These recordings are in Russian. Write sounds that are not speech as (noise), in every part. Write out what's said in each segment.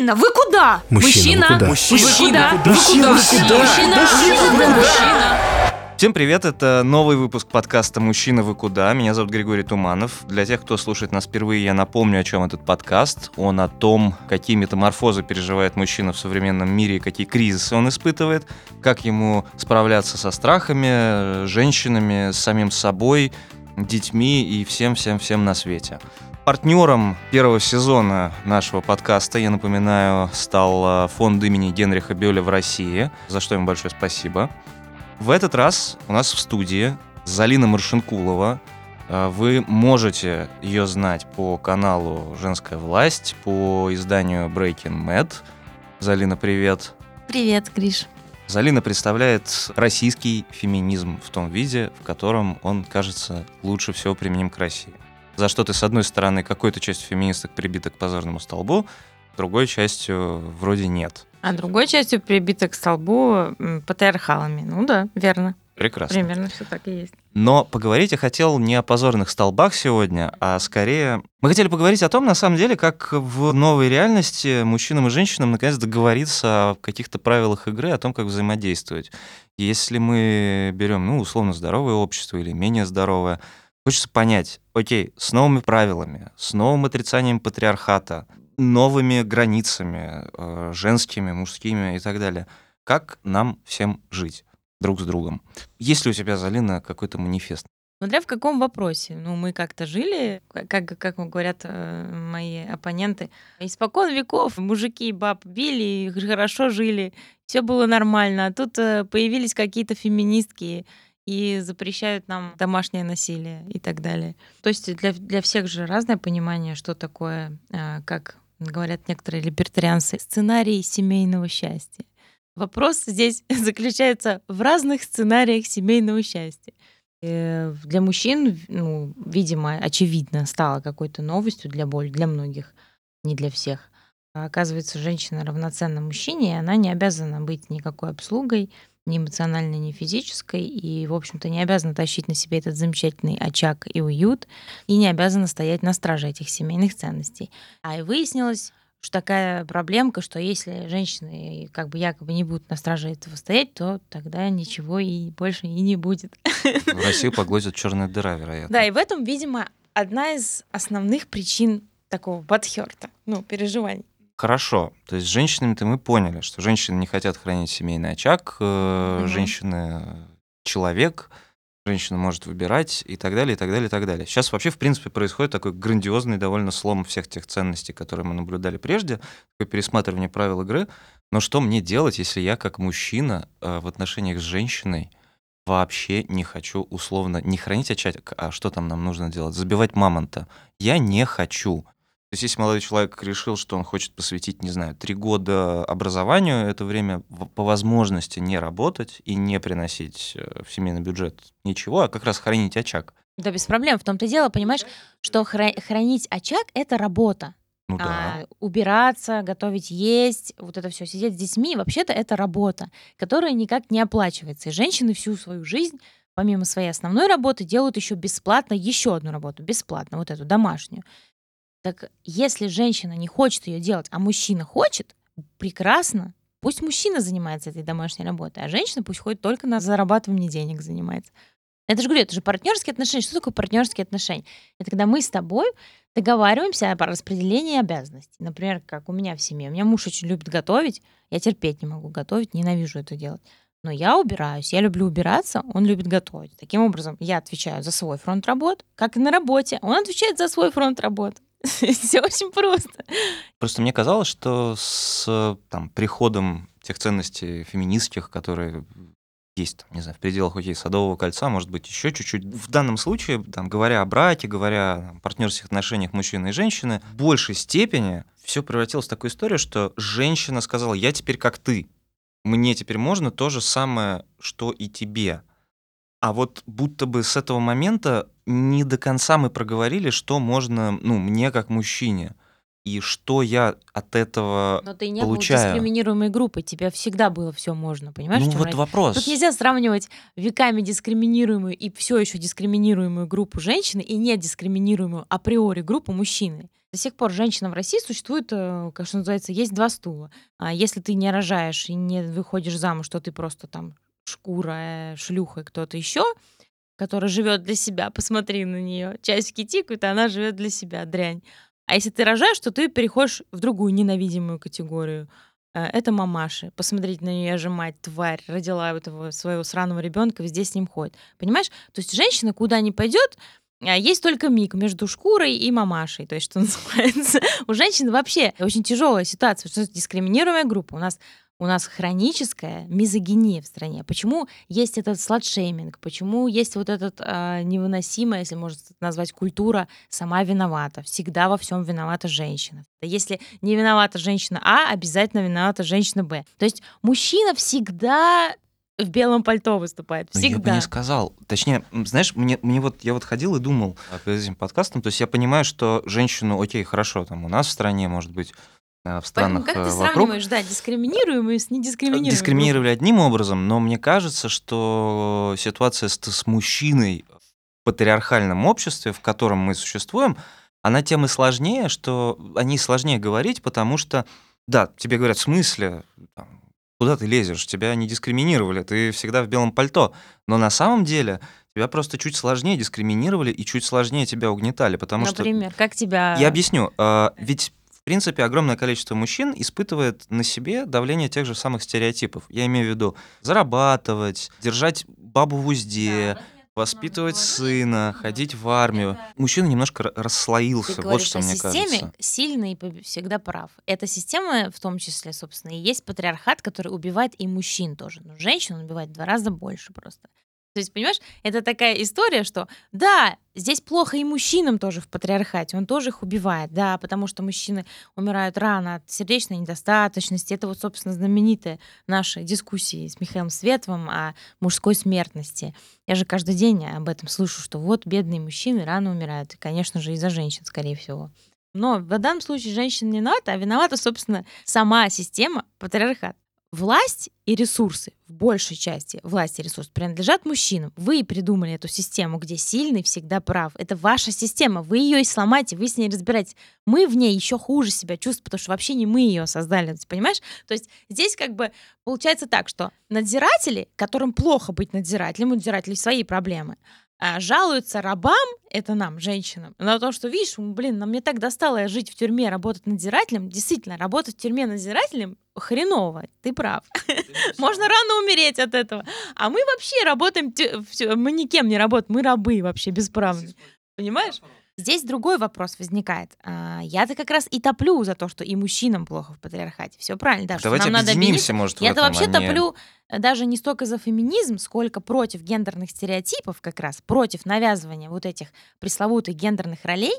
Мужчина, вы куда? Мужчина, вы куда? Мужчина, Мужчина, вы куда? Мужчина, вы куда? Мужчина, Мужчина, вы куда? Всем привет, это новый выпуск подкаста «Мужчина, вы куда?». Меня зовут Григорий Туманов. Для тех, кто слушает нас впервые, я напомню, о чем этот подкаст. Он о том, какие метаморфозы переживает мужчина в современном мире и какие кризисы он испытывает, как ему справляться со страхами, женщинами, с самим собой, детьми и всем-всем-всем на свете. Партнером первого сезона нашего подкаста, я напоминаю, стал э, фонд имени Генриха Бёля в России, за что ему большое спасибо. В этот раз у нас в студии Залина Маршинкулова. Э, Вы можете ее знать по каналу «Женская власть», по изданию Breaking Mad. Залина, привет. Привет, Гриш. Залина представляет российский феминизм в том виде, в котором он, кажется, лучше всего применим к России. За что ты, с одной стороны, какой-то частью феминисток прибита к позорному столбу, другой частью вроде нет. А другой частью прибита к столбу патриархалами. Ну да, верно. Прекрасно. Примерно все так и есть. Но поговорить я хотел не о позорных столбах сегодня, а скорее... Мы хотели поговорить о том, на самом деле, как в новой реальности мужчинам и женщинам наконец договориться о каких-то правилах игры, о том, как взаимодействовать. Если мы берем, ну, условно, здоровое общество или менее здоровое, хочется понять, окей, с новыми правилами, с новым отрицанием патриархата, новыми границами, э, женскими, мужскими и так далее, как нам всем жить друг с другом? Есть ли у тебя, Залина, какой-то манифест? Смотря в каком вопросе. Ну, мы как-то жили, как, как говорят э, мои оппоненты, испокон веков мужики и баб били, хорошо жили, все было нормально. А тут э, появились какие-то феминистки и запрещают нам домашнее насилие и так далее. То есть для, для всех же разное понимание, что такое, э, как говорят некоторые либертарианцы, сценарий семейного счастья. Вопрос здесь (laughs) заключается в разных сценариях семейного счастья. Э, Для мужчин, ну, видимо, очевидно, стало какой-то новостью для боль, для многих, не для всех. А Оказывается, женщина равноценна мужчине, и она не обязана быть никакой обслугой, ни эмоциональной, ни физической, и, в общем-то, не обязана тащить на себе этот замечательный очаг и уют, и не обязана стоять на страже этих семейных ценностей. А и выяснилось, что такая проблемка, что если женщины как бы якобы не будут на страже этого стоять, то тогда ничего и больше и не будет. В Россию поглотит черная дыра, вероятно. Да, и в этом, видимо, одна из основных причин такого подхерта, ну, переживаний. Хорошо. То есть с женщинами-то мы поняли, что женщины не хотят хранить семейный очаг, Мгм. женщины человек, женщина может выбирать и так далее, и так далее, и так далее. Сейчас вообще, в принципе, происходит такой грандиозный довольно слом всех тех ценностей, которые мы наблюдали прежде, такое пересматривание правил игры. Но что мне делать, если я как мужчина э, в отношениях с женщиной вообще не хочу условно не хранить очаг, а что там нам нужно делать? Забивать мамонта. Я не хочу. То есть, если молодой человек решил, что он хочет посвятить, не знаю, три года образованию, это время по возможности не работать и не приносить э, в семейный бюджет ничего, а как раз хранить очаг. Да, без проблем. В том-то дело, понимаешь, что хра- хранить очаг — это работа. Ну да. А, убираться, готовить есть, вот это все, сидеть с детьми, вообще-то это работа, которая никак не оплачивается. И женщины всю свою жизнь, помимо своей основной работы, делают еще бесплатно еще одну работу, бесплатно, вот эту домашнюю. Так если женщина не хочет ее делать, а мужчина хочет, прекрасно. Пусть мужчина занимается этой домашней работой, а женщина пусть ходит только на зарабатывание денег занимается. Это же говорю, это же партнерские отношения. Что такое партнерские отношения? Это когда мы с тобой договариваемся о распределении обязанностей. Например, как у меня в семье. У меня муж очень любит готовить. Я терпеть не могу готовить, ненавижу это делать. Но я убираюсь, я люблю убираться, он любит готовить. Таким образом, я отвечаю за свой фронт работ, как и на работе. Он отвечает за свой фронт работ. (laughs) Все очень просто. Просто мне казалось, что с там, приходом тех ценностей феминистских, которые есть, там, не знаю, в пределах окей, Садового кольца, может быть, еще чуть-чуть. В данном случае, там, говоря о браке, говоря о партнерских отношениях мужчины и женщины, в большей степени все превратилось в такую историю, что женщина сказала, я теперь как ты, мне теперь можно то же самое, что и тебе. А вот будто бы с этого момента не до конца мы проговорили, что можно, ну, мне как мужчине. и что я от этого Но ты не получаю. был дискриминируемой группой, тебе всегда было все можно, понимаешь? ну вот разница? вопрос. Тут нельзя сравнивать веками дискриминируемую и все еще дискриминируемую группу женщины и не дискриминируемую априори группу мужчины. До сих пор женщина в России существует, э, как что называется, есть два стула. А если ты не рожаешь и не выходишь замуж, что ты просто там шкура, шлюха кто-то еще, который живет для себя, посмотри на нее, часики тикают, а она живет для себя, дрянь. А если ты рожаешь, то ты переходишь в другую ненавидимую категорию. Э, Это мамаши. Посмотреть на нее же мать, тварь, родила этого своего сраного ребенка, везде с ним ходит. Понимаешь? То есть женщина куда ни пойдет, а, есть только миг между шкурой и мамашей, то есть, что (laughs) называется. У женщин вообще очень тяжелая ситуация, потому что дискриминируемая группа. У нас у нас хроническая мизогиния в стране. Почему есть этот сладшейминг? Почему есть вот этот а, невыносимая, если можно назвать, культура сама виновата? Всегда во всем виновата женщина. Если не виновата женщина А, обязательно виновата женщина Б. То есть мужчина всегда в белом пальто выступает. Ну, Я бы Всегда. не сказал. Точнее, знаешь, мне, мне вот я вот ходил и думал а, перед этим подкастом, то есть я понимаю, что женщину, окей, хорошо, там у нас в стране, может быть, а, в Поэтому странах как э, ты вокруг сравниваешь, да, дискриминируемую с недискриминируемой? дискриминировали одним образом, но мне кажется, что ситуация с, с мужчиной в патриархальном обществе, в котором мы существуем, она тем и сложнее, что о ней сложнее говорить, потому что, да, тебе говорят, в смысле, куда ты лезешь, тебя не дискриминировали, ты всегда в белом пальто, но на самом деле тебя просто чуть сложнее дискриминировали и чуть сложнее тебя угнетали, потому что... Например, как тебя... Я объясню. А, Ведь, в принципе, огромное количество мужчин испытывает на себе давление тех же самых стереотипов. Я имею в виду зарабатывать, держать бабу в узде, воспитывать сына, ходить в армию. Мужчина немножко р- Ты расслоился, вот говоришь что о мне системе, кажется. сильный всегда прав. Эта система, в том числе, собственно, и есть патриархат, который убивает и мужчин тоже. Но женщин он убивает в два раза больше просто. То есть, понимаешь, это такая история, что да, здесь плохо и мужчинам тоже в патриархате, он тоже их убивает, да, потому что мужчины умирают рано от сердечной недостаточности. Это вот, собственно, знаменитая наша дискуссия с Михаилом Световым о мужской смертности. Я же каждый день об этом слышу, что вот бедные мужчины рано умирают. И, конечно же, из-за женщин, скорее всего. Но в данном случае женщина не виновата, а виновата, собственно, сама система патриархат. Власть и ресурсы, в большей части власть и ресурсы принадлежат мужчинам. Вы придумали эту систему, где сильный всегда прав. Это ваша система. Вы ее и сломаете, вы с ней разбираетесь. Мы в ней еще хуже себя чувствуем, потому что вообще не мы ее создали, понимаешь? То есть здесь как бы получается так, что надзиратели, которым плохо быть надзирателем, у надзирателей свои проблемы, жалуются рабам, это нам, женщинам, на то, что, видишь, блин, нам мне так достало жить в тюрьме, работать надзирателем. Действительно, работать в тюрьме надзирателем хреново, ты прав. (laughs) Можно рано умереть от этого. А мы вообще работаем, мы никем не работаем, мы рабы вообще бесправные. Понимаешь? Здесь другой вопрос возникает. А, Я-то как раз и топлю за то, что и мужчинам плохо в патриархате. Все правильно, да, что Давайте нам надо объединимся, может, в я-то вообще а не- топлю э, даже не столько за феминизм, сколько против гендерных стереотипов, как раз против навязывания вот этих пресловутых гендерных ролей.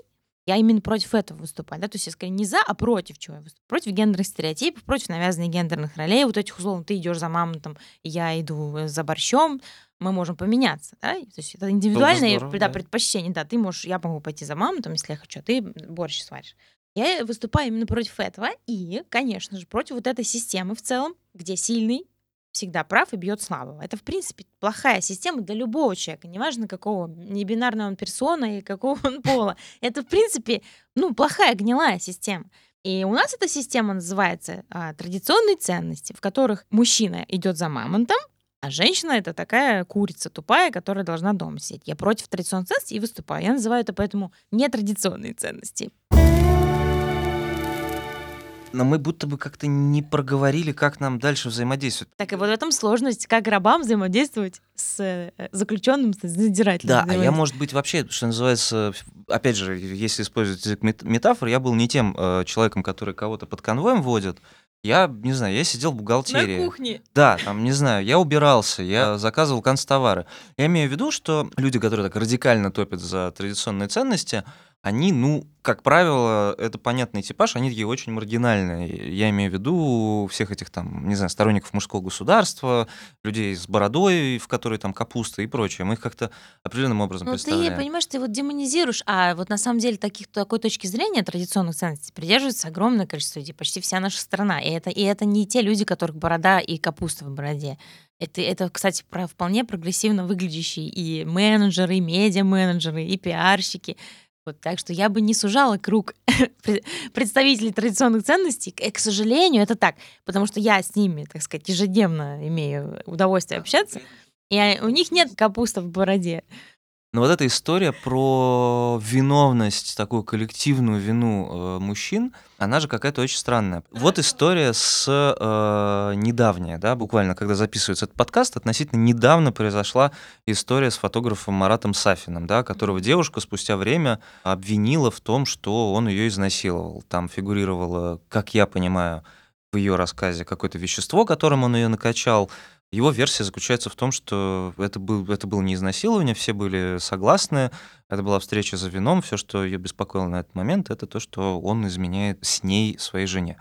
Я именно против этого выступаю. Да? То есть я скорее не за, а против чего я выступаю. Против гендерных стереотипов, против навязывания гендерных ролей. Вот этих условно, ты идешь за мамонтом, я иду э, за борщом. Мы можем поменяться. Да? То есть это индивидуальные здорово, да, да. предпочтения. Да, ты можешь, я могу пойти за мамонтом, если я хочу, а ты борщ сваришь. Я выступаю именно против этого и, конечно же, против вот этой системы в целом, где сильный всегда прав и бьет слабого. Это, в принципе, плохая система для любого человека, неважно какого, не бинарного он персона и какого он (laughs) пола. Это, в принципе, ну, плохая гнилая система. И у нас эта система называется а, традиционные ценности, в которых мужчина идет за мамонтом, а женщина это такая курица тупая, которая должна дома сидеть. Я против традиционных ценностей и выступаю. Я называю это поэтому нетрадиционные ценности. Но мы будто бы как-то не проговорили, как нам дальше взаимодействовать. Так и вот в этом сложность, как рабам взаимодействовать с э, заключенным, с надзирателем. Да, а я, может быть, вообще, что называется, опять же, если использовать язык мет- метафор, я был не тем э, человеком, который кого-то под конвоем водит. Я, не знаю, я сидел в бухгалтерии. На кухне. Да, там, не знаю, я убирался, я заказывал канцтовары. Я имею в виду, что люди, которые так радикально топят за традиционные ценности, они, ну, как правило, это понятный типаж, они такие очень маргинальные. Я имею в виду всех этих там, не знаю, сторонников мужского государства, людей с бородой, в которой там капуста и прочее. Мы их как-то определенным образом Ну, ты представляем. понимаешь, ты вот демонизируешь, а вот на самом деле таких, такой точки зрения традиционных ценностей придерживается огромное количество людей, почти вся наша страна. И это, и это не те люди, которых борода и капуста в бороде. Это, это кстати, про вполне прогрессивно выглядящие и менеджеры, и медиа-менеджеры, и пиарщики. Вот, так что я бы не сужала круг (laughs) пре- представителей традиционных ценностей. К, к сожалению, это так, потому что я с ними, так сказать, ежедневно имею удовольствие общаться, и а, у них нет капуста в бороде. Но вот эта история про виновность, такую коллективную вину э, мужчин, она же какая-то очень странная. Вот история с э, недавняя, да, буквально, когда записывается этот подкаст, относительно недавно произошла история с фотографом Маратом Сафиным, да, которого девушка спустя время обвинила в том, что он ее изнасиловал. Там фигурировало, как я понимаю, в ее рассказе какое-то вещество, которым он ее накачал. Его версия заключается в том, что это, был, это было не изнасилование, все были согласны, это была встреча за вином, все, что ее беспокоило на этот момент, это то, что он изменяет с ней своей жене.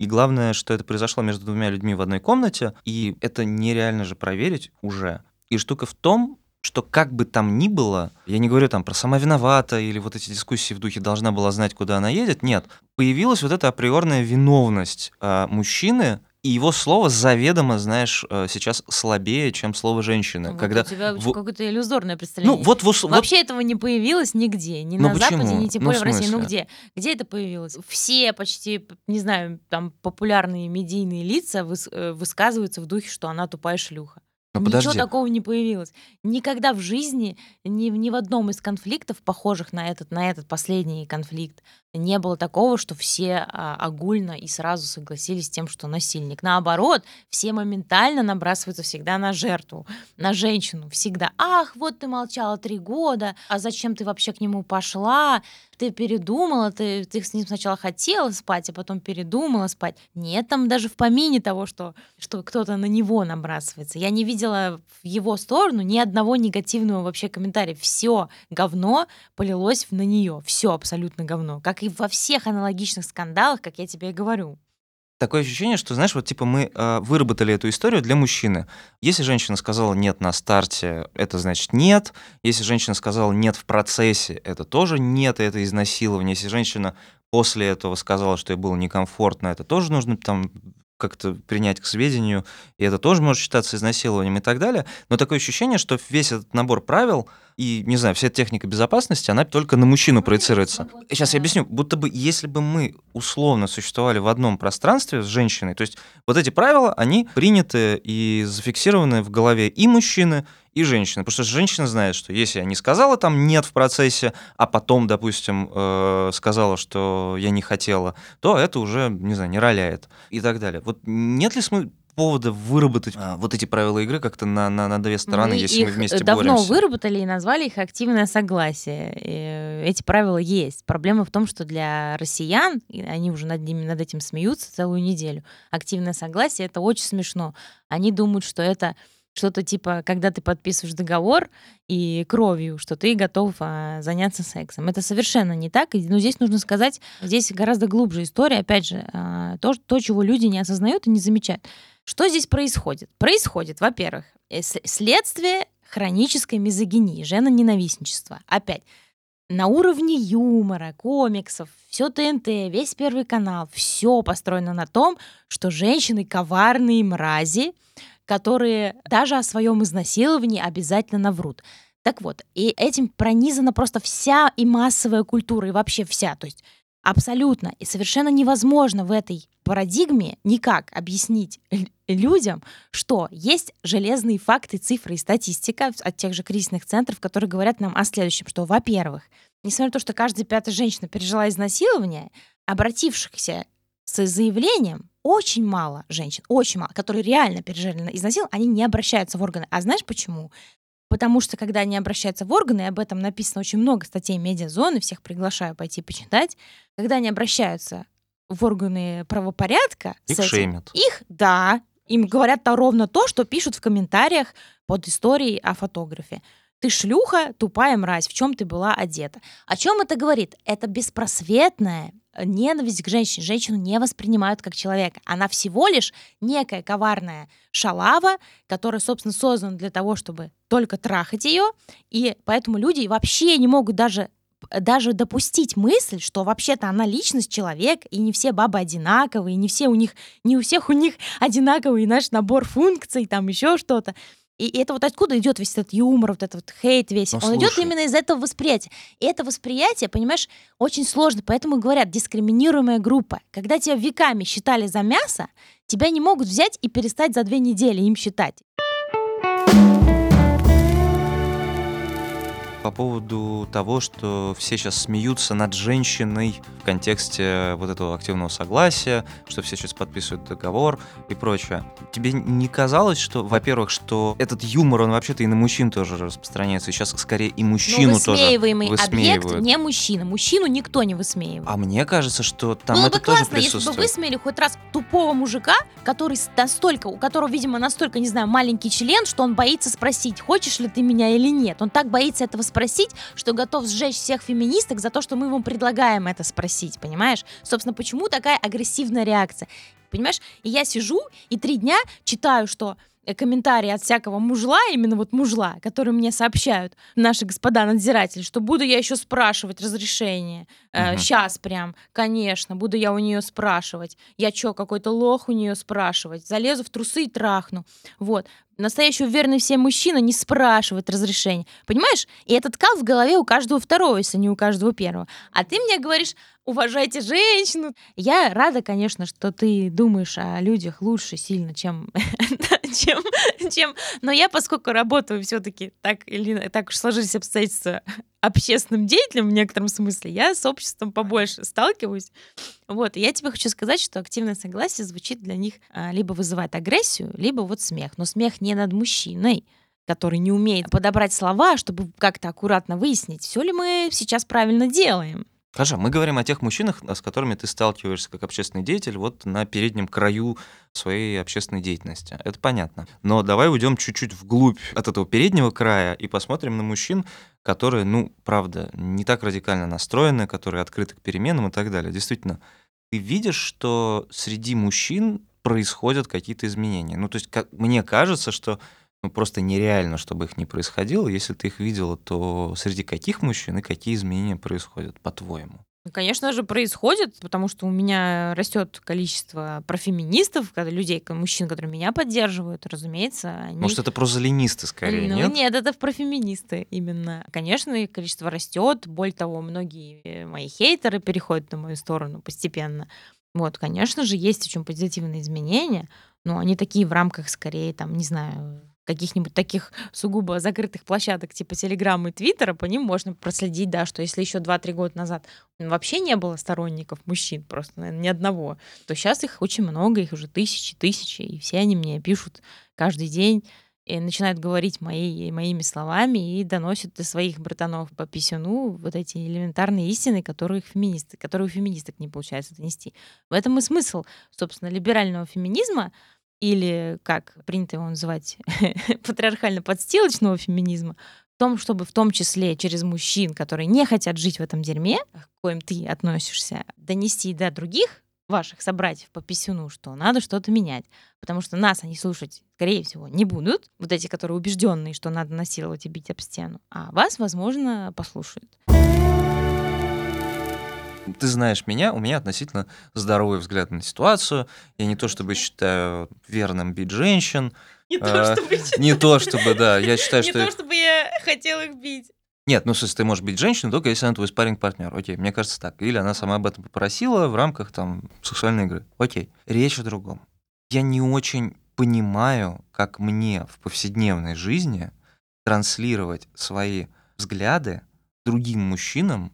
И главное, что это произошло между двумя людьми в одной комнате, и это нереально же проверить уже. И штука в том, что как бы там ни было, я не говорю там про сама виновата или вот эти дискуссии в духе должна была знать, куда она едет, нет. Появилась вот эта априорная виновность э, мужчины, и его слово заведомо, знаешь, э, сейчас слабее, чем слово женщины. Вот когда у тебя в- какое-то иллюзорное представление. Ну, вот, вот Вообще этого не появилось нигде, ни Ну на почему? Западе, ни тем Ну, более в в России. Ну где? Где это появилось? Все почти, не знаю, там популярные медийные лица выс- э, высказываются в духе, что она тупая шлюха. Ну, Ничего подожди. такого не появилось. Никогда в жизни, ни, ни в одном из конфликтов, похожих на этот, на этот последний конфликт, не было такого, что все а, огульно и сразу согласились с тем, что насильник. Наоборот, все моментально набрасываются всегда на жертву, на женщину. Всегда. Ах, вот ты молчала три года, а зачем ты вообще к нему пошла? Ты передумала, ты, ты с ним сначала хотела спать, а потом передумала спать. Нет там даже в помине того, что, что кто-то на него набрасывается. Я не видела в его сторону ни одного негативного вообще комментария. Все говно полилось на нее. Все абсолютно говно. Как и во всех аналогичных скандалах, как я тебе и говорю. Такое ощущение, что, знаешь, вот типа мы э, выработали эту историю для мужчины. Если женщина сказала нет на старте, это значит нет. Если женщина сказала нет в процессе, это тоже нет, и это изнасилование. Если женщина после этого сказала, что ей было некомфортно, это тоже нужно там как-то принять к сведению, и это тоже может считаться изнасилованием и так далее. Но такое ощущение, что весь этот набор правил и, не знаю, вся техника безопасности, она только на мужчину проецируется. Сейчас я объясню. Будто бы, если бы мы условно существовали в одном пространстве с женщиной, то есть вот эти правила, они приняты и зафиксированы в голове и мужчины, и женщины. Потому что женщина знает, что если я не сказала там нет в процессе, а потом, допустим, э, сказала, что я не хотела, то это уже, не знаю, не роляет и так далее. Вот нет ли смысла повода выработать а, вот эти правила игры как-то на, на, на две стороны, Мы если мы их вместе давно боремся? выработали и назвали их активное согласие. И эти правила есть. Проблема в том, что для россиян, и они уже над, ними, над этим смеются целую неделю, активное согласие — это очень смешно. Они думают, что это что-то типа, когда ты подписываешь договор и кровью, что ты готов а, заняться сексом. Это совершенно не так. И, Ну, здесь нужно сказать, здесь гораздо глубже история. Опять же, а, то, то, чего люди не осознают и не замечают. Что здесь происходит? Происходит, во-первых, э, следствие хронической мизогинии, женоненавистничества. Опять, на уровне юмора, комиксов, все ТНТ, весь Первый канал, все построено на том, что женщины коварные мрази, которые даже о своем изнасиловании обязательно наврут. Так вот, и этим пронизана просто вся и массовая культура, и вообще вся. То есть абсолютно и совершенно невозможно в этой парадигме никак объяснить людям, что есть железные факты, цифры и статистика от тех же кризисных центров, которые говорят нам о следующем, что, во-первых, несмотря на то, что каждая пятая женщина пережила изнасилование, обратившихся с заявлением очень мало женщин, очень мало, которые реально пережили изнасилование, они не обращаются в органы. А знаешь почему? Потому что, когда они обращаются в органы, и об этом написано очень много статей медиазоны, всех приглашаю пойти почитать, когда они обращаются в органы правопорядка, Их этим, шеймят. их, да, им говорят то ровно то, что пишут в комментариях под историей о фотографе. Ты шлюха, тупая мразь, в чем ты была одета. О чем это говорит? Это беспросветная ненависть к женщине. Женщину не воспринимают как человека. Она всего лишь некая коварная шалава, которая, собственно, создана для того, чтобы только трахать ее. И поэтому люди вообще не могут даже даже допустить мысль, что вообще-то она личность человек, и не все бабы одинаковые, не все у них, не у всех у них (laughs) одинаковый наш набор функций, там еще что-то. И это вот откуда идет весь этот юмор, вот этот вот хейт весь. Ну, Он идет слушай. именно из этого восприятия. И это восприятие, понимаешь, очень сложно. Поэтому говорят, дискриминируемая группа. Когда тебя веками считали за мясо, тебя не могут взять и перестать за две недели им считать. По поводу того, что все сейчас смеются над женщиной в контексте вот этого активного согласия, что все сейчас подписывают договор и прочее. Тебе не казалось, что, во-первых, что этот юмор, он вообще-то и на мужчин тоже распространяется, и сейчас скорее и мужчину тоже высмеиваемый объект высмеивают. не мужчина. Мужчину никто не высмеивает. А мне кажется, что там Было это бы тоже классно, если бы присутствует. высмеяли хоть раз тупого мужика, который настолько, у которого, видимо, настолько, не знаю, маленький член, что он боится спросить, хочешь ли ты меня или нет. Он так боится этого спросить, что готов сжечь всех феминисток за то, что мы ему предлагаем это спросить, понимаешь? Собственно, почему такая агрессивная реакция? Понимаешь? И я сижу и три дня читаю, что комментарии от всякого мужла, именно вот мужла, которые мне сообщают наши господа надзиратели, что буду я еще спрашивать разрешение. Мгм. Сейчас прям, конечно, буду я у нее спрашивать. Я что, какой-то лох у нее спрашивать? Залезу в трусы и трахну. Вот. Настоящий уверенный все мужчина не спрашивает разрешения. Понимаешь? И этот кал в голове у каждого второго, если не у каждого первого. А ты мне говоришь, уважайте женщину. Я рада, конечно, что ты думаешь о людях лучше сильно, чем, (laughs) (laughs) чем, чем... Но я, поскольку работаю все-таки так или так уж сложились обстоятельства (laughs) общественным деятелем в некотором смысле, я с обществом побольше сталкиваюсь. Вот, и я тебе хочу сказать, что активное согласие звучит для них а, либо вызывает агрессию, либо вот смех. Но смех не над мужчиной, который не умеет подобрать слова, чтобы как-то аккуратно выяснить, все ли мы сейчас правильно делаем. Хорошо, мы говорим о тех мужчинах, с которыми ты сталкиваешься как общественный деятель вот на переднем краю своей общественной деятельности. Это понятно. Но давай уйдем чуть-чуть вглубь от этого переднего края и посмотрим на мужчин, которые, ну, правда, не так радикально настроены, которые открыты к переменам и так далее. Действительно, ты видишь, что среди мужчин происходят какие-то изменения. Ну, то есть, как, мне кажется, что ну, просто нереально, чтобы их не происходило. Если ты их видела, то среди каких мужчин и какие изменения происходят, по-твоему? Ну, Конечно же, происходит, потому что у меня растет количество профеминистов, людей, мужчин, которые меня поддерживают, разумеется, они... Может, это прозелинисты скорее, ну, нет? нет, это профеминисты именно. Конечно, их количество растет. Более того, многие мои хейтеры переходят на мою сторону постепенно. Вот, конечно же, есть очень позитивные изменения, но они такие в рамках, скорее, там, не знаю, каких-нибудь таких сугубо закрытых площадок типа Телеграма и Твиттера, по ним можно проследить, да, что если еще 2-3 года назад вообще не было сторонников мужчин, просто, наверное, ни одного, то сейчас их очень много, их уже тысячи, тысячи, и все они мне пишут каждый день, и начинают говорить мои, моими словами и доносят до своих братанов по писюну вот эти элементарные истины, которые, феминисты, которые у феминисток не получается донести. В этом и смысл, собственно, либерального феминизма, или, как принято его называть, (laughs) патриархально-подстилочного феминизма, в том, чтобы в том числе через мужчин, которые не хотят жить в этом дерьме, к коим ты относишься, донести до других ваших собратьев по писюну, что надо что-то менять. Потому что нас они слушать, скорее всего, не будут. Вот эти, которые убежденные, что надо насиловать и бить об стену. А вас, возможно, послушают. Ты знаешь меня, у меня относительно здоровый взгляд на ситуацию. Я не то чтобы считаю верным бить женщин, Не А, не то чтобы, да, я считаю, (laughs) Не что... то, чтобы я хотела их бить. Нет, ну, смысле, ты можешь бить женщину только если она твой спарринг партнер Окей, мне кажется так. Или она сама об этом попросила в рамках там сексуальной игры. Окей. Речь о другом. Я не очень понимаю, как мне в повседневной жизни транслировать свои взгляды другим мужчинам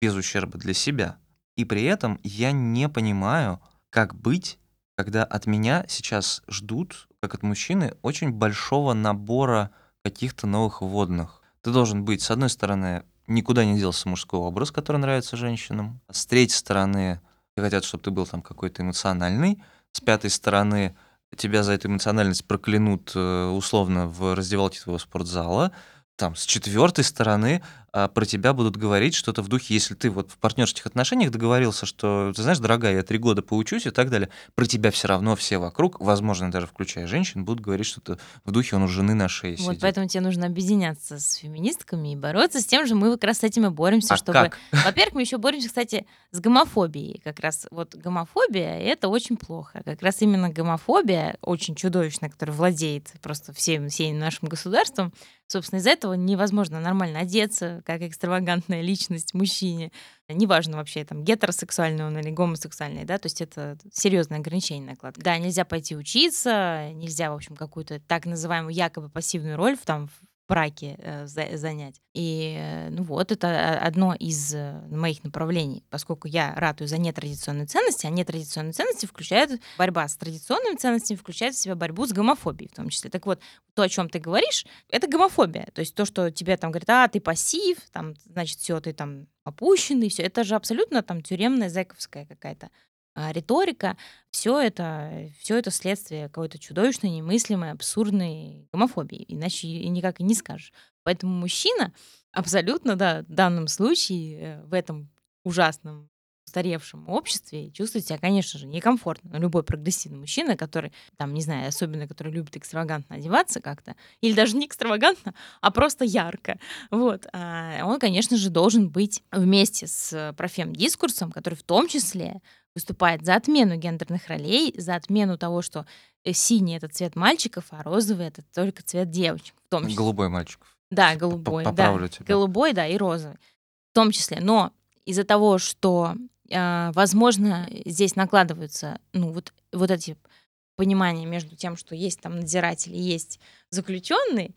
без ущерба для себя. И при этом я не понимаю, как быть, когда от меня сейчас ждут, как от мужчины, очень большого набора каких-то новых вводных. Ты должен быть, с одной стороны, никуда не делся мужской образ, который нравится женщинам. С третьей стороны, хотят, чтобы ты был там какой-то эмоциональный. С пятой стороны, тебя за эту эмоциональность проклянут э, условно в раздевалке твоего спортзала. Там с четвертой стороны а, про тебя будут говорить что-то в духе, если ты вот в партнерских отношениях договорился, что, ты знаешь, дорогая, я три года поучусь и так далее, про тебя все равно все вокруг, возможно, даже включая женщин, будут говорить что-то в духе, он у жены на шее Вот сидит. поэтому тебе нужно объединяться с феминистками и бороться с тем же. Мы как раз с этим и боремся, А чтобы... (laughs) Во-первых, мы еще боремся, кстати, с гомофобией. Как раз вот гомофобия — это очень плохо. Как раз именно гомофобия, очень чудовищная, которая владеет просто всем, всем нашим государством, собственно, из-за этого невозможно нормально одеться, как экстравагантная личность мужчине. Неважно вообще, там, гетеросексуальный он или гомосексуальный, да, то есть это серьезное ограничение накладывает. Да, нельзя пойти учиться, нельзя, в общем, какую-то так называемую якобы пассивную роль в, там, браке э, за- занять. И э, ну вот, это а, одно из э, моих направлений, поскольку я ратую за нетрадиционные ценности, а нетрадиционные ценности включают борьба с традиционными ценностями, включает в себя борьбу с гомофобией в том числе. Так вот, то, о чем ты говоришь, это гомофобия. То есть то, что тебе там говорят, а, ты пассив, там, значит, все, ты там опущенный, все, это же абсолютно там тюремная зэковская какая-то а, риторика, все это, все это следствие какой-то чудовищной, немыслимой, абсурдной гомофобии. Иначе и никак и не скажешь. Поэтому мужчина абсолютно, да, в данном случае, э, в этом ужасном устаревшем обществе чувствует себя, конечно же, некомфортно. Но любой прогрессивный мужчина, который, там, не знаю, особенно который любит экстравагантно одеваться как-то, или даже не экстравагантно, а просто ярко, вот, а, он, конечно же, должен быть вместе с профем-дискурсом, который в том числе выступает за отмену гендерных ролей, за отмену того, что э, синий — это цвет мальчиков, а розовый — это только цвет девочек. В том числе. Голубой мальчик. Да, голубой, да. Поправлю тебя. Голубой, да, и розовый. В том числе. Но из-за того, что, э, возможно, здесь накладываются, ну, вот, вот эти понимания между тем, что есть там надзиратели, есть заключенные,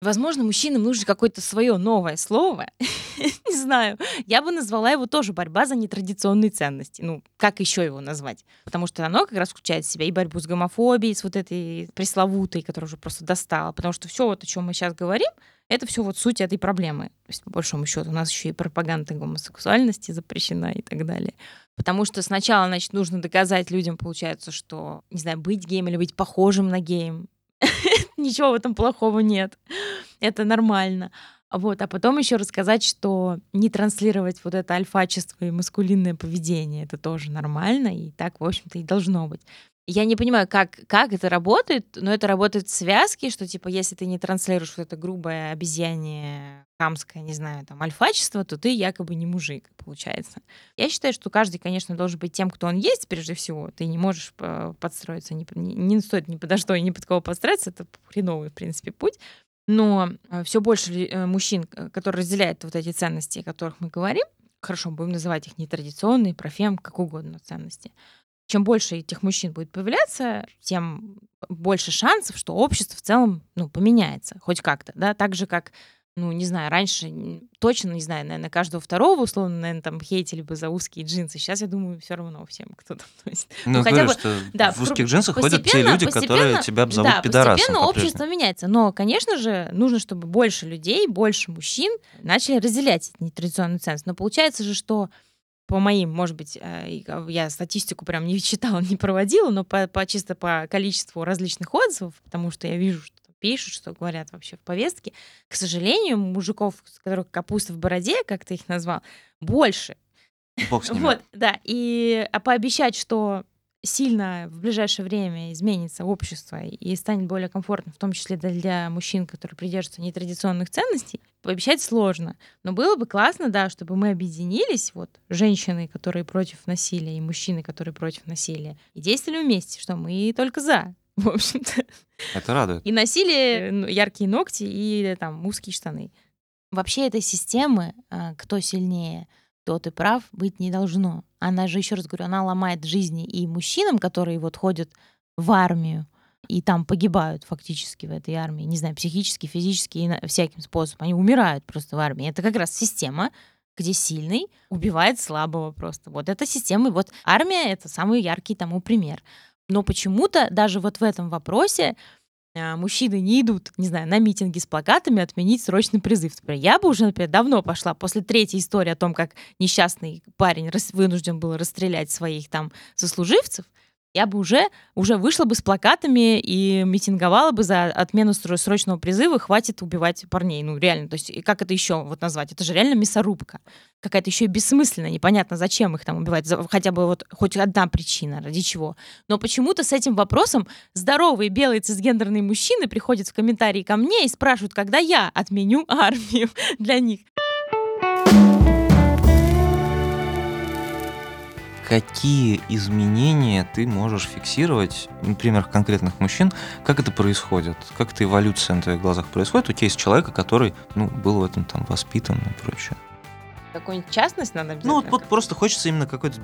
возможно, мужчинам нужно какое-то свое новое слово. (laughs) Не знаю. Я бы назвала его тоже борьба за нетрадиционные ценности. Ну, как еще его назвать? Потому что оно как раз включает в себя и борьбу с гомофобией, с вот этой пресловутой, которая уже просто достала. Потому что все вот, о чем мы сейчас говорим, это все вот суть этой проблемы. То есть, по большому счету, у нас еще и пропаганда гомосексуальности запрещена и так далее. Потому что сначала, значит, нужно доказать людям, получается, что, не знаю, быть геем или быть похожим на геем. Ничего в этом плохого нет. Это нормально. Вот, а потом еще рассказать, что не транслировать вот это альфачество и маскулинное поведение, это тоже нормально, и так, в общем-то, и должно быть. Я не понимаю, как, как это работает, но это работает в связке, что, типа, если ты не транслируешь вот это грубое обезьяние, хамское, не знаю, там, альфачество, то ты якобы не мужик, получается. Я считаю, что каждый, конечно, должен быть тем, кто он есть, прежде всего. Ты не можешь э, подстроиться, не, не, не стоит ни подо что ни под кого подстраиваться, это хреновый, в принципе, путь. Но все больше э, мужчин, которые разделяют вот эти ценности, о которых мы говорим, хорошо, будем называть их нетрадиционные, профем, как угодно ценности. Чем больше этих мужчин будет появляться, тем больше шансов, что общество в целом ну, поменяется хоть как-то. Да? Так же, как, ну, не знаю, раньше точно, не знаю, наверное, каждого второго, условно, наверное, там хейтили бы за узкие джинсы. Сейчас, я думаю, все равно всем кто-то. то есть, Ну, хотя говорю, бы- что да, в узких джинсах ходят те люди, которые тебя обзовут да, пидорасом. постепенно общество меняется. Но, конечно же, нужно, чтобы больше людей, больше мужчин начали разделять эти нетрадиционные ценности. Но получается же, что по моим, может быть, э, я статистику прям не (laughs) читала, не проводила, но по, по- чисто по количеству различных отзывов, потому что я вижу, что пишут, что говорят вообще в повестке, к сожалению, мужиков, с которых капуста в бороде, как ты их назвал, больше. Бог с ними. Вот, да. И а пообещать, что сильно в ближайшее время изменится общество и станет более комфортно, в том числе для- для мужчин, которые придерживаются нетрадиционных ценностей, пообещать сложно. Но было бы классно, да, чтобы мы объединились, вот, женщины, которые против насилия, и мужчины, которые против насилия, и действовали вместе, что мы только за, (laughs) в общем-то. Это радует. И носили ну, яркие ногти и там узкие штаны. Вообще этой системы, а, кто сильнее, тот и прав, быть не должно. Она же, еще раз говорю, она ломает жизни и мужчинам, которые вот ходят в армию, и там погибают фактически в этой армии, не знаю, психически, физически и всяким способом. Они умирают просто в армии. Это как раз система, где сильный убивает слабого просто. Вот эта система, вот армия — это самый яркий тому пример. Но почему-то даже вот в этом вопросе мужчины не идут, не знаю, на митинги с плакатами отменить срочный призыв. Например, я бы уже, например, давно пошла после третьей истории о том, как несчастный парень вынужден был расстрелять своих там сослуживцев, я бы уже, уже вышла бы с плакатами и митинговала бы за отмену сро- срочного призыва «Хватит убивать парней». Ну, реально, то есть как это еще вот назвать? Это же реально мясорубка. Какая-то еще и бессмысленная, непонятно, зачем их там убивать. За- Хотя бы вот хоть одна причина, ради чего. Но почему-то с этим вопросом здоровые белые цисгендерные мужчины приходят в комментарии ко мне и спрашивают, когда я отменю (laughs) армию для них. Какие изменения ты можешь фиксировать, например, конкретных мужчин? Как это происходит? Как эта эволюция на твоих глазах происходит? У тебя есть человека, который ну, был в этом там воспитан и прочее. Какую-нибудь частность надо Ну, вот, обязательно? вот просто хочется именно какой-то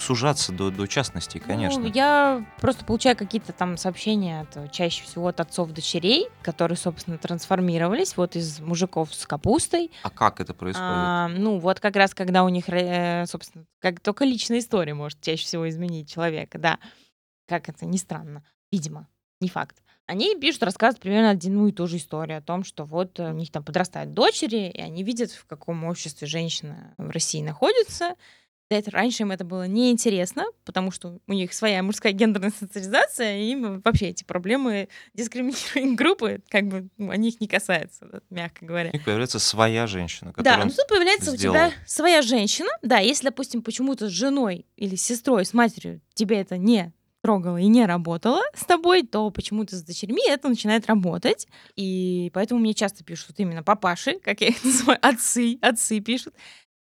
сужаться до, до частностей, конечно. Ну, я просто получаю какие-то там сообщения от, э, чаще всего от отцов дочерей, которые, собственно, трансформировались вот из мужиков с капустой. А как это происходит? А, ну, вот как раз когда у них, э, собственно, как только личная история может чаще всего изменить человека, да. Как это ни странно, видимо, не факт. Они пишут, рассказывают примерно одну и ту же историю о том, что вот э, у них там подрастают дочери, и они видят, в каком обществе женщина в России находится. Да, это раньше им это было неинтересно, потому что у них своя мужская гендерная социализация, и им вообще эти проблемы дискриминируемой (laughs) группы, как бы ну, они их не касаются, да, мягко говоря. У них появляется своя женщина, Да, которая... ну тут появляется у сделал. тебя своя женщина. Да, если, допустим, почему-то с женой или с сестрой, с матерью тебе это не трогало и не работало с тобой, то почему-то с дочерьми это начинает работать. И поэтому мне часто пишут именно папаши, как я их (laughs) называю, отцы, отцы пишут.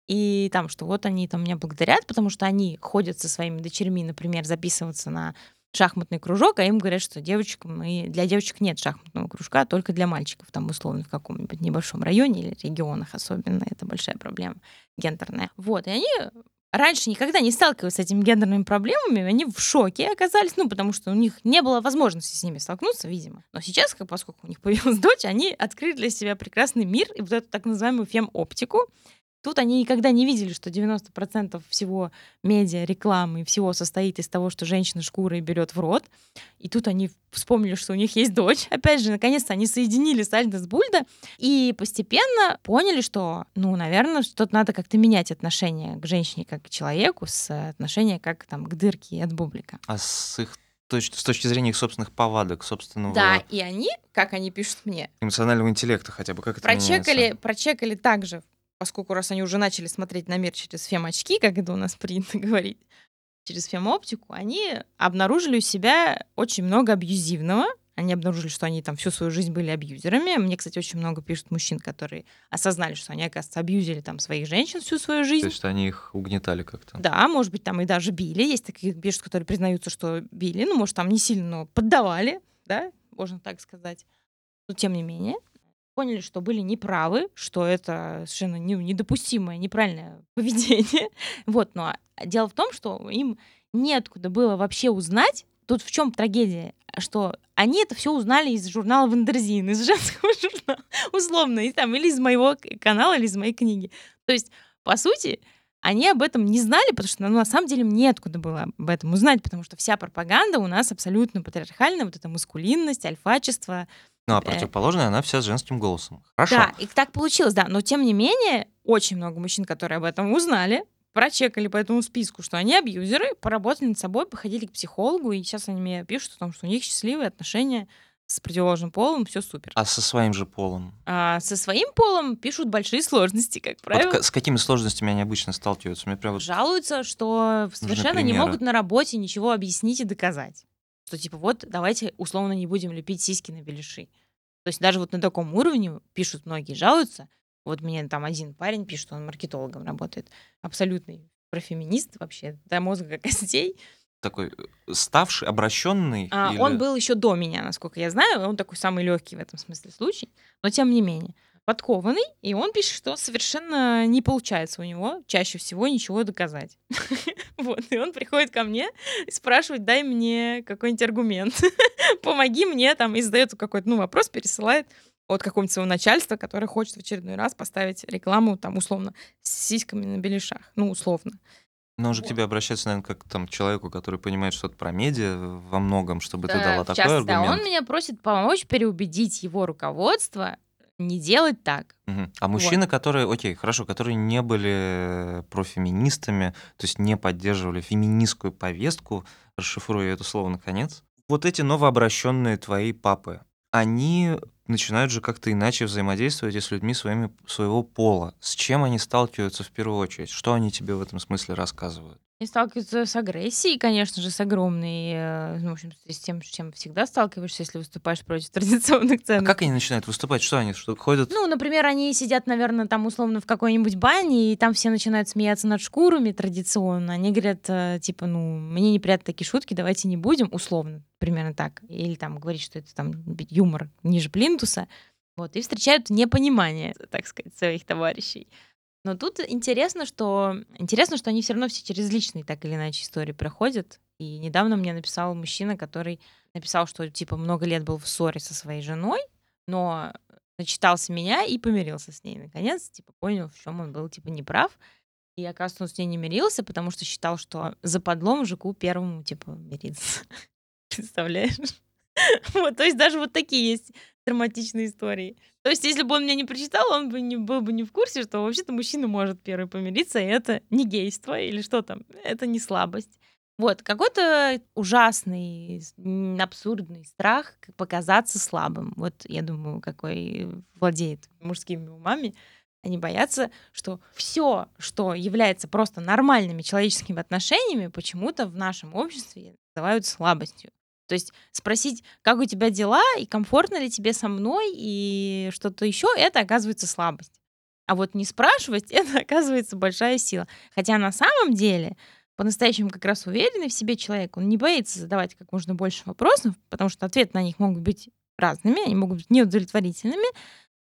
И там, что вот они там меня благодарят, потому что они ходят со своими дочерьми, например, записываться на шахматный кружок, а им говорят, что девочкам и для девочек нет шахматного кружка, а только для мальчиков, там условно в каком-нибудь небольшом районе или регионах особенно, это большая проблема гендерная. Вот, и они раньше никогда не сталкивались с этими гендерными проблемами, они в шоке оказались, ну, потому что у них не было возможности с ними столкнуться, видимо. Но сейчас, как, поскольку у них (laughs) появилась дочь, они открыли для себя прекрасный мир и вот эту так называемую фем-оптику. Тут они никогда не видели, что 90% всего медиа, рекламы и всего состоит из того, что женщина шкурой берет в рот. И тут они вспомнили, что у них есть дочь. (laughs) Опять же, наконец-то они соединили Сальдо с Бульда и постепенно поняли, что, ну, наверное, что-то надо как-то менять отношение к женщине как к человеку с отношения как там к дырке от бублика. А с их точ- с точки зрения их собственных повадок, собственного Да, и они, как они пишут мне, эмоционального интеллекта хотя бы, как это прочекали, меняется? прочекали также, поскольку раз они уже начали смотреть на мир через фем-очки, как это у нас принято (laughs) говорить, через фем-оптику, они обнаружили у себя очень много абьюзивного. Они обнаружили, что они там всю свою жизнь были абьюзерами. Мне, кстати, очень много пишут мужчин, которые осознали, что они, оказывается, абьюзили там своих женщин всю свою То жизнь. есть они их угнетали как-то. Да, может быть, там и даже били. Есть такие пишут, которые признаются, что били. Ну, может, там не сильно, но поддавали, да, можно так сказать. Но тем не менее, поняли, что были неправы, что это совершенно не- недопустимое, неправильное (laughs) поведение. Вот, но дело в том, что им неоткуда было вообще узнать, тут в чем трагедия, что они это все узнали из журнала Wonderzine, из женского (laughs) журнала, условно, и там, или из моего канала, или из моей книги. То есть, по сути, они об этом не знали, потому что, ну, на самом деле, им неоткуда было об этом узнать, потому что вся пропаганда у нас абсолютно патриархальная, вот эта маскулинность, альфачество, Ну, а противоположная, она вся с женским голосом. Хорошо. да, и так получилось, да. Но тем не менее, очень много мужчин, которые об этом узнали, прочекали по этому списку, что они абьюзеры, поработали над собой, походили к психологу, и сейчас они мне пишут о том, что у них счастливые отношения с противоположным полом, все супер. А со своим же полом? А со своим полом пишут большие сложности, как Вот правило. ка- с какими сложностями они обычно сталкиваются? Мне прям вот Жалуются, что совершенно не могут на работе ничего объяснить и доказать. Что типа вот давайте условно не будем лепить сиськи на беляши. То есть даже вот на таком уровне пишут многие, жалуются. Вот мне там один парень пишет, он маркетологом работает. Абсолютный профеминист вообще, до мозга (laughs) костей. такой э, ставший, обращенный. А, или- Он был еще до меня, насколько я знаю. Он такой самый легкий в этом смысле случай. Но тем не менее, подкованный. И он пишет, что совершенно не получается у него чаще всего ничего доказать. (laughs) Вот. И он приходит ко мне и спрашивает, дай мне какой-нибудь аргумент. (laughs) Помоги мне там. И задает какой-то ну, вопрос, пересылает от какого-нибудь своего начальства, которое хочет в очередной раз поставить рекламу, там, условно, с сиськами на беляшах. Ну, условно. Но он же к Вот. тебе обращается, наверное, как там к человеку, который понимает что-то про медиа во многом, чтобы ты Да, дала в такой частности, да, аргумент. он меня просит помочь переубедить его руководство не делать так. Мгм. А мужчины, которые, окей, хорошо, которые не были профеминистами, то есть не поддерживали феминистскую повестку, расшифрую это слово наконец, вот эти новообращенные твои папы, они начинают же как-то иначе взаимодействовать с людьми своими, своего пола. С чем они сталкиваются в первую очередь? Что они тебе в этом смысле рассказывают? И сталкиваются с агрессией, конечно же, с огромной, э, ну, в общем, с тем, с чем всегда сталкиваешься, если выступаешь против (laughs) традиционных А ценностей. как они начинают выступать? Что они? Что ходят? Ну, например, они сидят, наверное, там условно в какой-нибудь бане, и там все начинают смеяться над шкурами традиционно. Они говорят, э, типа, ну, мне неприятны такие шутки, давайте не будем, условно, примерно так. Или там говорить, что это там юмор ниже плинтуса. Вот, и встречают непонимание, так сказать, своих товарищей. Но тут интересно, что интересно, что они все равно все через личные так или иначе истории проходят. И недавно мне написал мужчина, который написал, что типа много лет был в ссоре со своей женой, но начитался меня и помирился с ней. Наконец, типа, понял, в чем он был, типа, неправ. И, оказывается, он с ней не мирился, потому что считал, что за подлом мужику первому, типа, мириться. (laughs) Представляешь? Вот, то есть даже вот такие есть драматичные истории. То есть, если бы он меня не прочитал, он бы не был бы не в курсе, что вообще-то мужчина может первый помириться, и это не гейство или что там, это не слабость. Вот, какой-то ужасный, абсурдный страх показаться слабым. Вот, я думаю, какой владеет мужскими умами. Они боятся, что все, что является просто нормальными человеческими отношениями, почему-то в нашем обществе называют слабостью. То есть спросить, как у тебя дела, и комфортно ли тебе со мной, и что-то еще, это оказывается слабость. А вот не спрашивать, (laughs) это оказывается большая сила. Хотя на самом деле по-настоящему как раз уверенный в себе человек, он не боится задавать как можно больше вопросов, потому что ответы на них могут быть разными, они могут быть неудовлетворительными,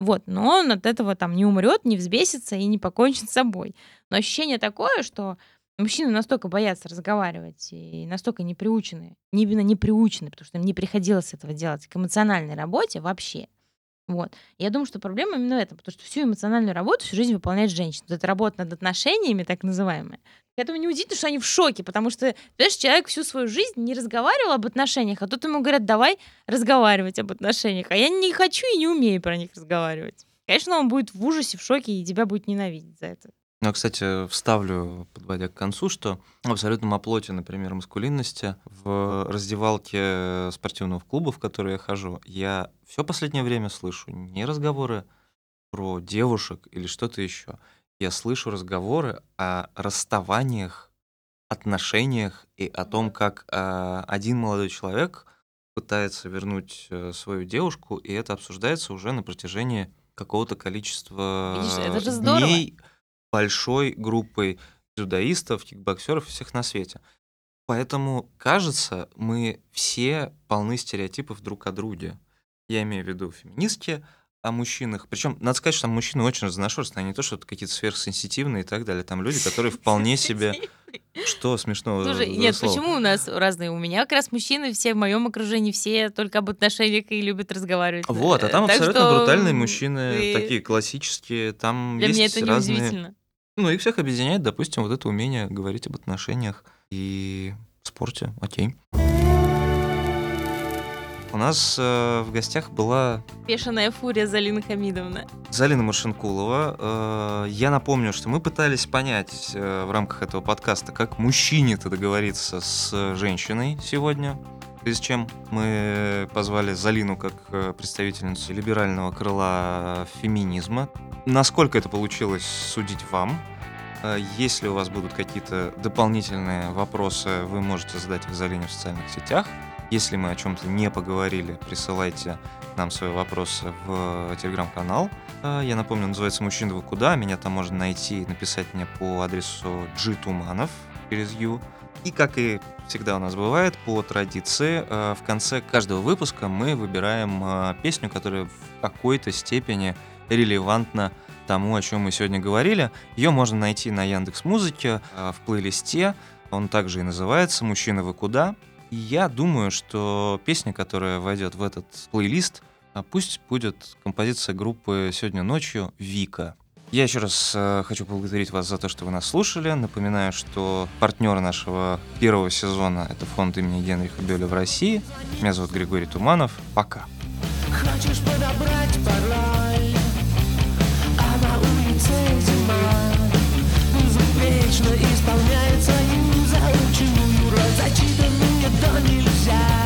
вот, но он от этого там не умрет, не взбесится и не покончит с собой. Но ощущение такое, что мужчины настолько боятся разговаривать и настолько не приучены, не именно не приучены, потому что им не приходилось этого делать к эмоциональной работе вообще. Вот. Я думаю, что проблема именно в этом, потому что всю эмоциональную работу всю жизнь выполняет женщина. Вот эта работа над отношениями, так называемая. Поэтому не удивительно, что они в шоке, потому что, понимаешь, человек всю свою жизнь не разговаривал об отношениях, а тут ему говорят, давай разговаривать об отношениях. А я не хочу и не умею про них разговаривать. Конечно, он будет в ужасе, в шоке, и тебя будет ненавидеть за это. Ну, кстати, вставлю, подводя к концу, что в абсолютном оплоте, например, маскулинности в раздевалке спортивного клуба, в который я хожу, я все последнее время слышу не разговоры про девушек или что-то еще. Я слышу разговоры о расставаниях, отношениях и о том, как а, один молодой человек пытается вернуть э, свою девушку, и это обсуждается уже на протяжении какого-то количества Видишь, это же здорово. дней большой группой дзюдоистов, кикбоксеров всех на свете. Поэтому, кажется, мы все полны стереотипов друг о друге. Я имею в виду феминистки о мужчинах. Причем, надо сказать, что там мужчины очень разношерстные, а не то, что какие-то сверхсенситивные и так далее. Там люди, которые вполне себе... Что смешного? Слушай, нет, слово? почему у нас разные? У меня как раз мужчины все в моем окружении, все только об отношениях и любят разговаривать. Вот, а там Так абсолютно что, брутальные мужчины, вы- такие классические. Там Для есть меня это разные... удивительно. Ну, их всех объединяет, допустим, вот это умение говорить об отношениях и спорте. Окей. У нас э, в гостях была Бешеная фурия Залина Хамидовна. Залина Маршинкулова. Э, я напомню, что мы пытались понять э, в рамках этого подкаста, как мужчине-то договориться с женщиной сегодня. В связи с чем мы позвали Залину как э, представительницу либерального крыла феминизма. Насколько это получилось судить вам. Э, Если у вас будут какие-то дополнительные вопросы, вы можете задать их Залине в социальных сетях. Если мы о чем-то не поговорили, присылайте нам свои вопросы в телеграм-канал. А, Я напомню, называется «Мужчина, вы куда?». Меня там можно найти написать мне по адресу gtumanov через ю. И, как и всегда у нас бывает, по традиции, э, в конце каждого выпуска мы выбираем э, песню, которая в какой-то степени релевантна тому, о чем мы сегодня говорили. Ее можно найти на Яндекс Музыке в плейлисте. Он также и называется «Мужчина, вы куда?». Я думаю, что песня, которая войдет в этот плейлист, а, пусть будет композиция группы «Сегодня ночью» «Вика». Я еще раз э, хочу поблагодарить вас за то, что вы нас слушали. Напоминаю, что партнер нашего первого сезона — это фонд имени Генриха Бёля в России. Меня зовут Григорий Туманов. Пока. Хочешь подобрать пароль, а на улице зима, исполняется нельзя